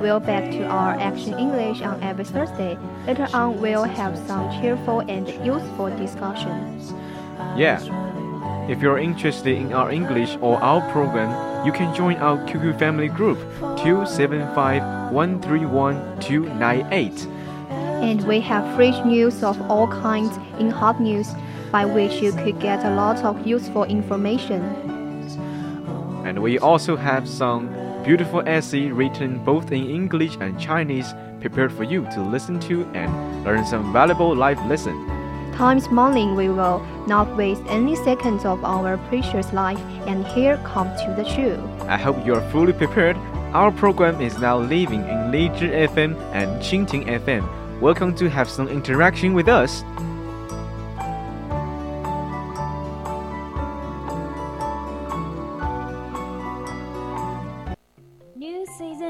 We're back to our Action English on every Thursday. Later on, we'll have some cheerful and useful discussion. Yeah. If you're interested in our English or our program, you can join our QQ family group 275 131 298 and we have fresh news of all kinds in hot news by which you could get a lot of useful information. And we also have some beautiful essay written both in English and Chinese prepared for you to listen to and learn some valuable life lessons. Times morning we will not waste any seconds of our precious life and here come to the show. I hope you are fully prepared. Our program is now living in Lizhi FM and Qingting FM Welcome to have some interaction with us.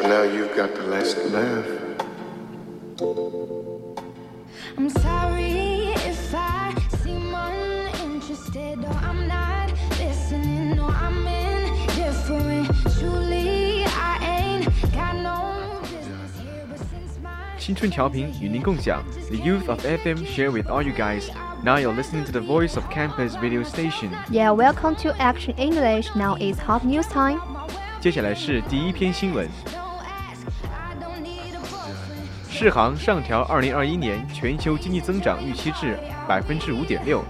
I guess for now you've got the last laugh. I'm sorry if I seem uninterested or I'm not listening or I'm indifferent. Truly, I ain't got no business here, but since my 青春调频与您共享，The youth of FM share with all you guys. Now you're listening to the voice of campus radio station. Yeah, welcome to Action English. Now is hot news time. 接下来是第一篇新闻。 世行上调2021年全球经济增长预期至百分之五点六。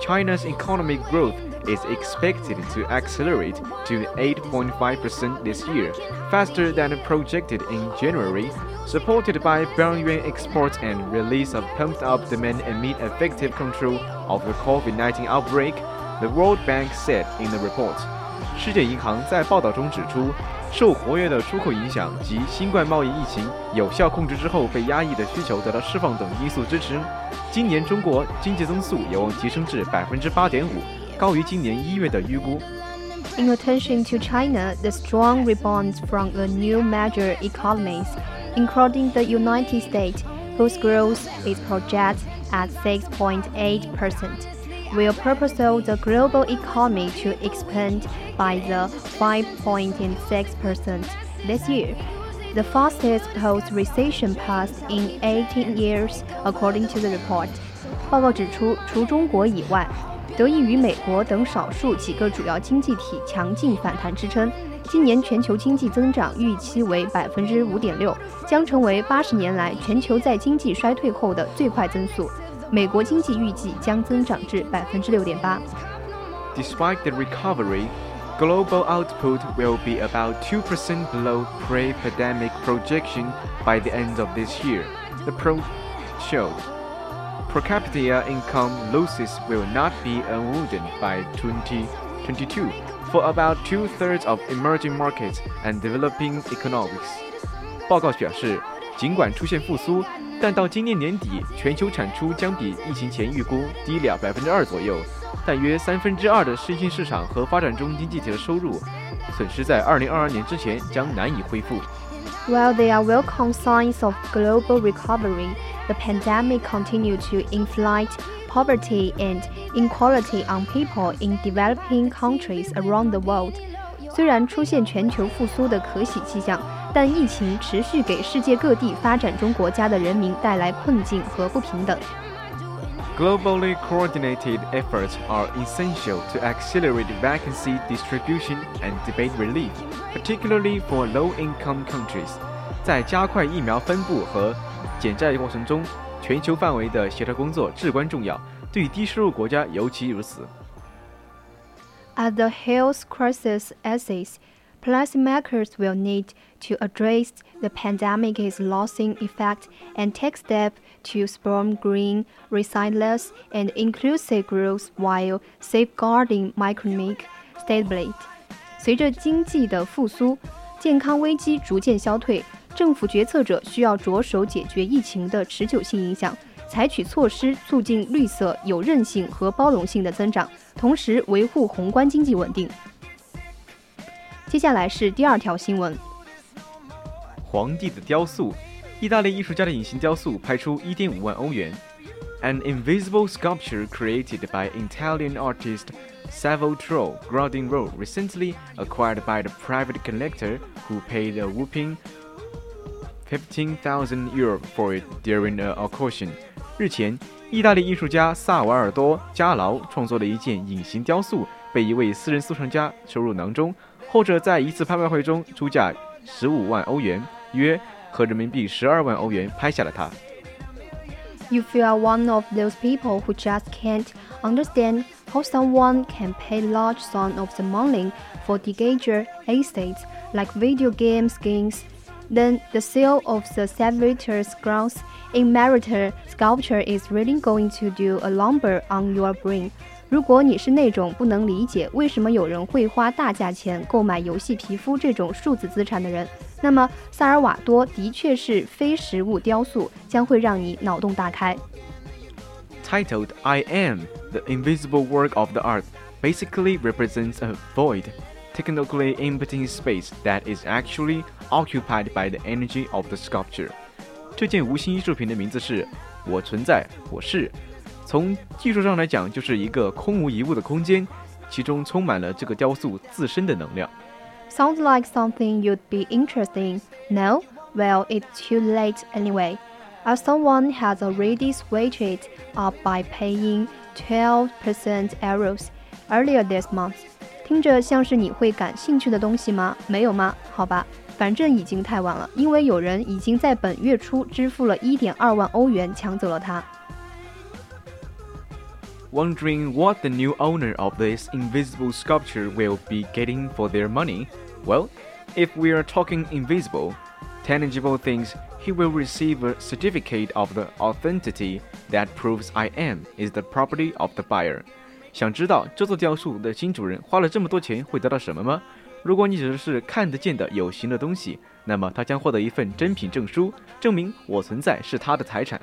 China's economic growth is expected to accelerate to 8.5% this year, faster than projected in January, supported by Yuan exports and release of pumped-up demand amid effective control of the COVID-19 outbreak, the World Bank said in the report. 世界银行在报道中指出， 受活跃的出口影响及新冠贸易疫情有效控制之后被压抑的需求得到释放等因素支持，今年中国经济增速有望提升至百分之八点五，高于今年一月的预估。In attention to China, the strong rebound from the new major economies, including the United States, whose growth is projected at 6.8 percent will propel the global economy to expand by the 5.6% this year, the fastest post-recession path in 18 years, according to the report. 报告指出，除中国以外，得益于美国等少数几个主要经济体强劲反弹支撑，今年全球经济增长预期为百分之五点六，将成为八十年来全球在经济衰退后的最快增速。 美国经济预计将增长至百分之六点八。Despite the recovery, global output will be about 2% below pre-pandemic projection by the end of this year, the pro showed. Per capita income losses will not be unwounded by 2022 for about two-thirds of emerging markets and developing economies. 报告表示，尽管出现复苏， 但到今年年底，全球产出将比疫情前预估低了百分之二左右。但约三分之二的新兴市场和发展中经济体的收入损失在二零二二年之前将难以恢复。 While there are welcome signs of global recovery, the pandemic continued to inflict poverty and inequality on people in developing countries around the world. 虽然出现全球复苏的可喜迹象， 但疫情持续给世界各地发展中国家的人民带来困境和不平等。 Globally coordinated efforts are essential to accelerate vacancy distribution and debate relief, particularly for low-income countries. 在加快疫苗分布和减债过程中，全球范围的协调工作至关重要，对低收入国家尤其如此。 As the health crisis eases, policymakers will need to address the pandemic is losing effect and take steps to spur green, resilience, and inclusive growth while safeguarding economic stability. 随着经济的复苏，健康危机逐渐消退，政府决策者需要着手解决疫情的持久性影响，采取措施促进绿色、有韧性和包容性的增长，同时维护宏观经济稳定。接下来是第二条新闻。皇帝的雕塑，意大利艺术家的隐形雕塑拍出1.5万欧元。An invisible sculpture created by Italian artist Salvatore Gradinro recently acquired by the private collector who paid a whopping 15,000 euro for it during an auction. 日前，意大利艺术家萨瓦尔多·加劳创作的一件隐形雕塑被一位私人收藏家收入囊中，后者在一次拍卖会中出价15万欧元， 约合人民币12万欧元拍下了它。 If you are one of those people who just can't understand how someone can pay large sums of the money for digital assets like video game skins, then the sale of the Salvatore's grounds in Meriter sculpture is really going to do a number on your brain. 如果你是那种不能理解为什么有人会花大价钱购买游戏皮肤这种数字资产的人， 那么萨尔瓦多的确是非实物雕塑，将会让你脑洞大开。 Titled I Am, the invisible work of the art basically represents a void, technically empty space that is actually occupied by the energy of the sculpture. 这件无形艺术品的名字是“我存在，我是”。从技术上来讲，就是一个空无一物的空间，其中充满了这个雕塑自身的能量。 Sounds like something you'd be interested in. No? Well, it's too late anyway. As someone has already switched it up by paying 12% euros earlier this month. 听着像是你会感兴趣的东西吗？没有吗？好吧，反正已经太晚了，因为有人已经在本月初支付了1.2万欧元抢走了它。 Wondering what the new owner of this invisible sculpture will be getting for their money? Well, if we are talking invisible, tangible things, he will receive a certificate of the authenticity that proves I am is the property of the buyer. 想知道这座雕塑的新主人花了这么多钱会得到什么吗？如果你指的是看得见的有形的东西，那么他将获得一份真品证书，证明我存在是他的财产。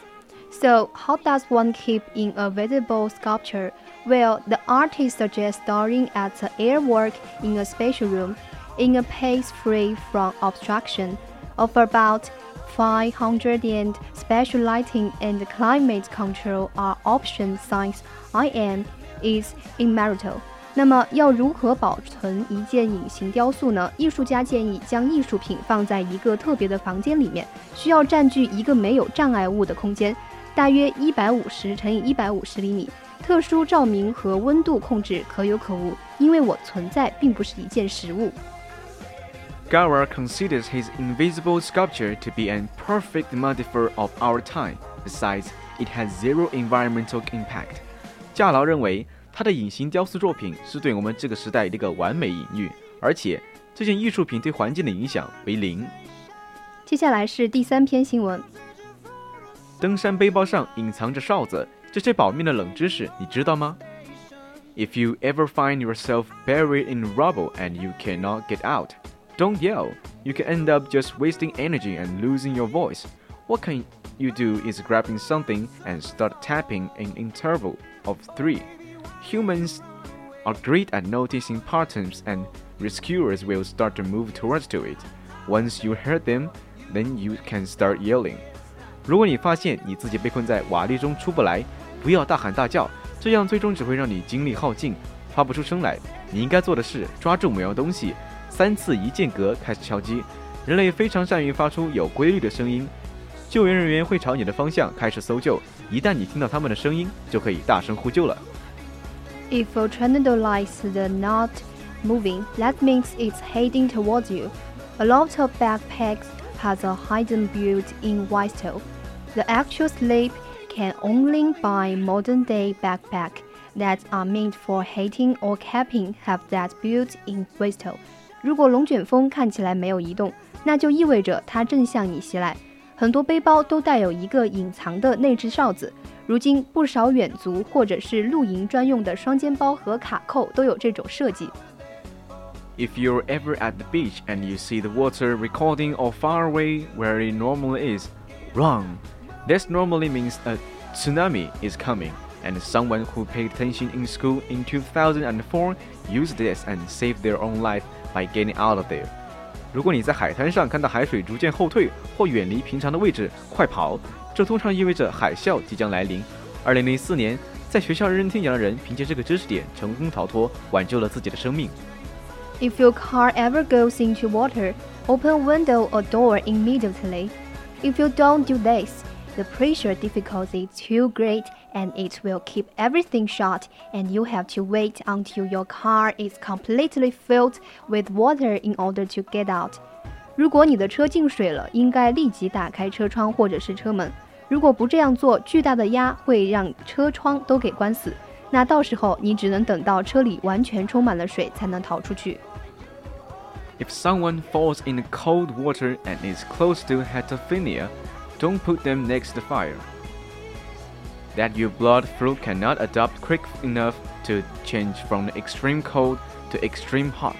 so, how does one keep in a visible sculpture? Well, the artist suggests storing at the airwork in a special room, in a place free from obstruction, of about 500 and special lighting and climate control are options since I Am is immaterial. 那么要如何保存一件隐形雕塑呢？艺术家建议将艺术品放在一个特别的房间里面，需要占据一个没有障碍物的空间。大约一百五十乘以一百五十厘米。特殊照明和温度控制可有可无，因为我存在并不是一件实物。Gower considers his invisible sculpture to be an perfect metaphor of our time. Besides, it has zero environmental impact. 加劳认为他的隐形雕塑作品是对我们这个时代的一个完美隐喻，而且这件艺术品对环境的影响为零。接下来是第三篇新闻。登山背包上隐藏着哨子，这些保命的冷知识你知道吗？If you ever find yourself buried in rubble and you cannot get out, don't yell. You can end up just wasting energy and losing your voice. What can you do is grabbing something and start tapping in interval of three. Humans are great at noticing patterns and rescuers will start to move towards to it. Once you heard them, then you can start yelling. 如果你发现你自己被困在瓦砾中出不来，不要大喊大叫，这样最终只会让你精力耗尽，发不出声来。你应该做的是抓住某样东西，三次一间隔开始敲击。人类非常善于发出有规律的声音，救援人员会朝你的方向开始搜救。一旦你听到他们的声音，就可以大声呼救了。If a tornado lights the not moving, that means it's heading towards you. A lot of backpacks has a hidden built-in whistle. The actual sleep can only buy modern-day backpack that are made for hiking or camping have that built-in whistle. 如果龙卷风看起来没有移动，那就意味着它正向你袭来。很多背包都带有一个隐藏的内置哨子。如今，不少远足或者是露营专用的双肩包和卡扣都有这种设计。 If you're ever at the beach and you see the water recording or far away where it normally is, run. This normally means a tsunami is coming, and someone who paid attention in school in 2004 used this and saved their own life by getting out of there. 如果你在海滩上看到海水逐渐后退或远离平常的位置，快跑！这通常意味着海啸即将来临。2004年，在学校认真听讲的人凭借这个知识点成功逃脱，挽救了自己的生命。 If your car ever goes into water, open a window or door immediately. If you don't do this, the pressure difficulty is too great and it will keep everything shut and you have to wait until your car is completely filled with water in order to get out. 如果你的车进水了，应该立即打开车窗或者是车门。如果不这样做，巨大的压会让车窗都给关死。那到时候你只能等到车里完全充满了水才能逃出去。 If someone falls in cold water and is close to hypothermia, don't put them next to fire. That your blood flow cannot adapt quick enough to change from extreme cold to extreme hot.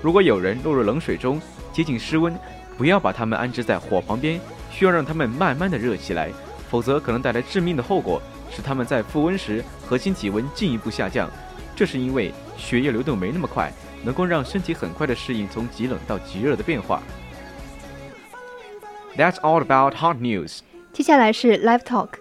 如果有人落入冷水中，接近室温，不要把他们安置在火旁边，需要让他们慢慢的热起来，否则可能带来致命的后果，使他们在复温时核心体温进一步下降。这是因为血液流动没那么快，能够让身体很快的适应从极冷到极热的变化。That's all about hot news. 接下来是 Live Talk。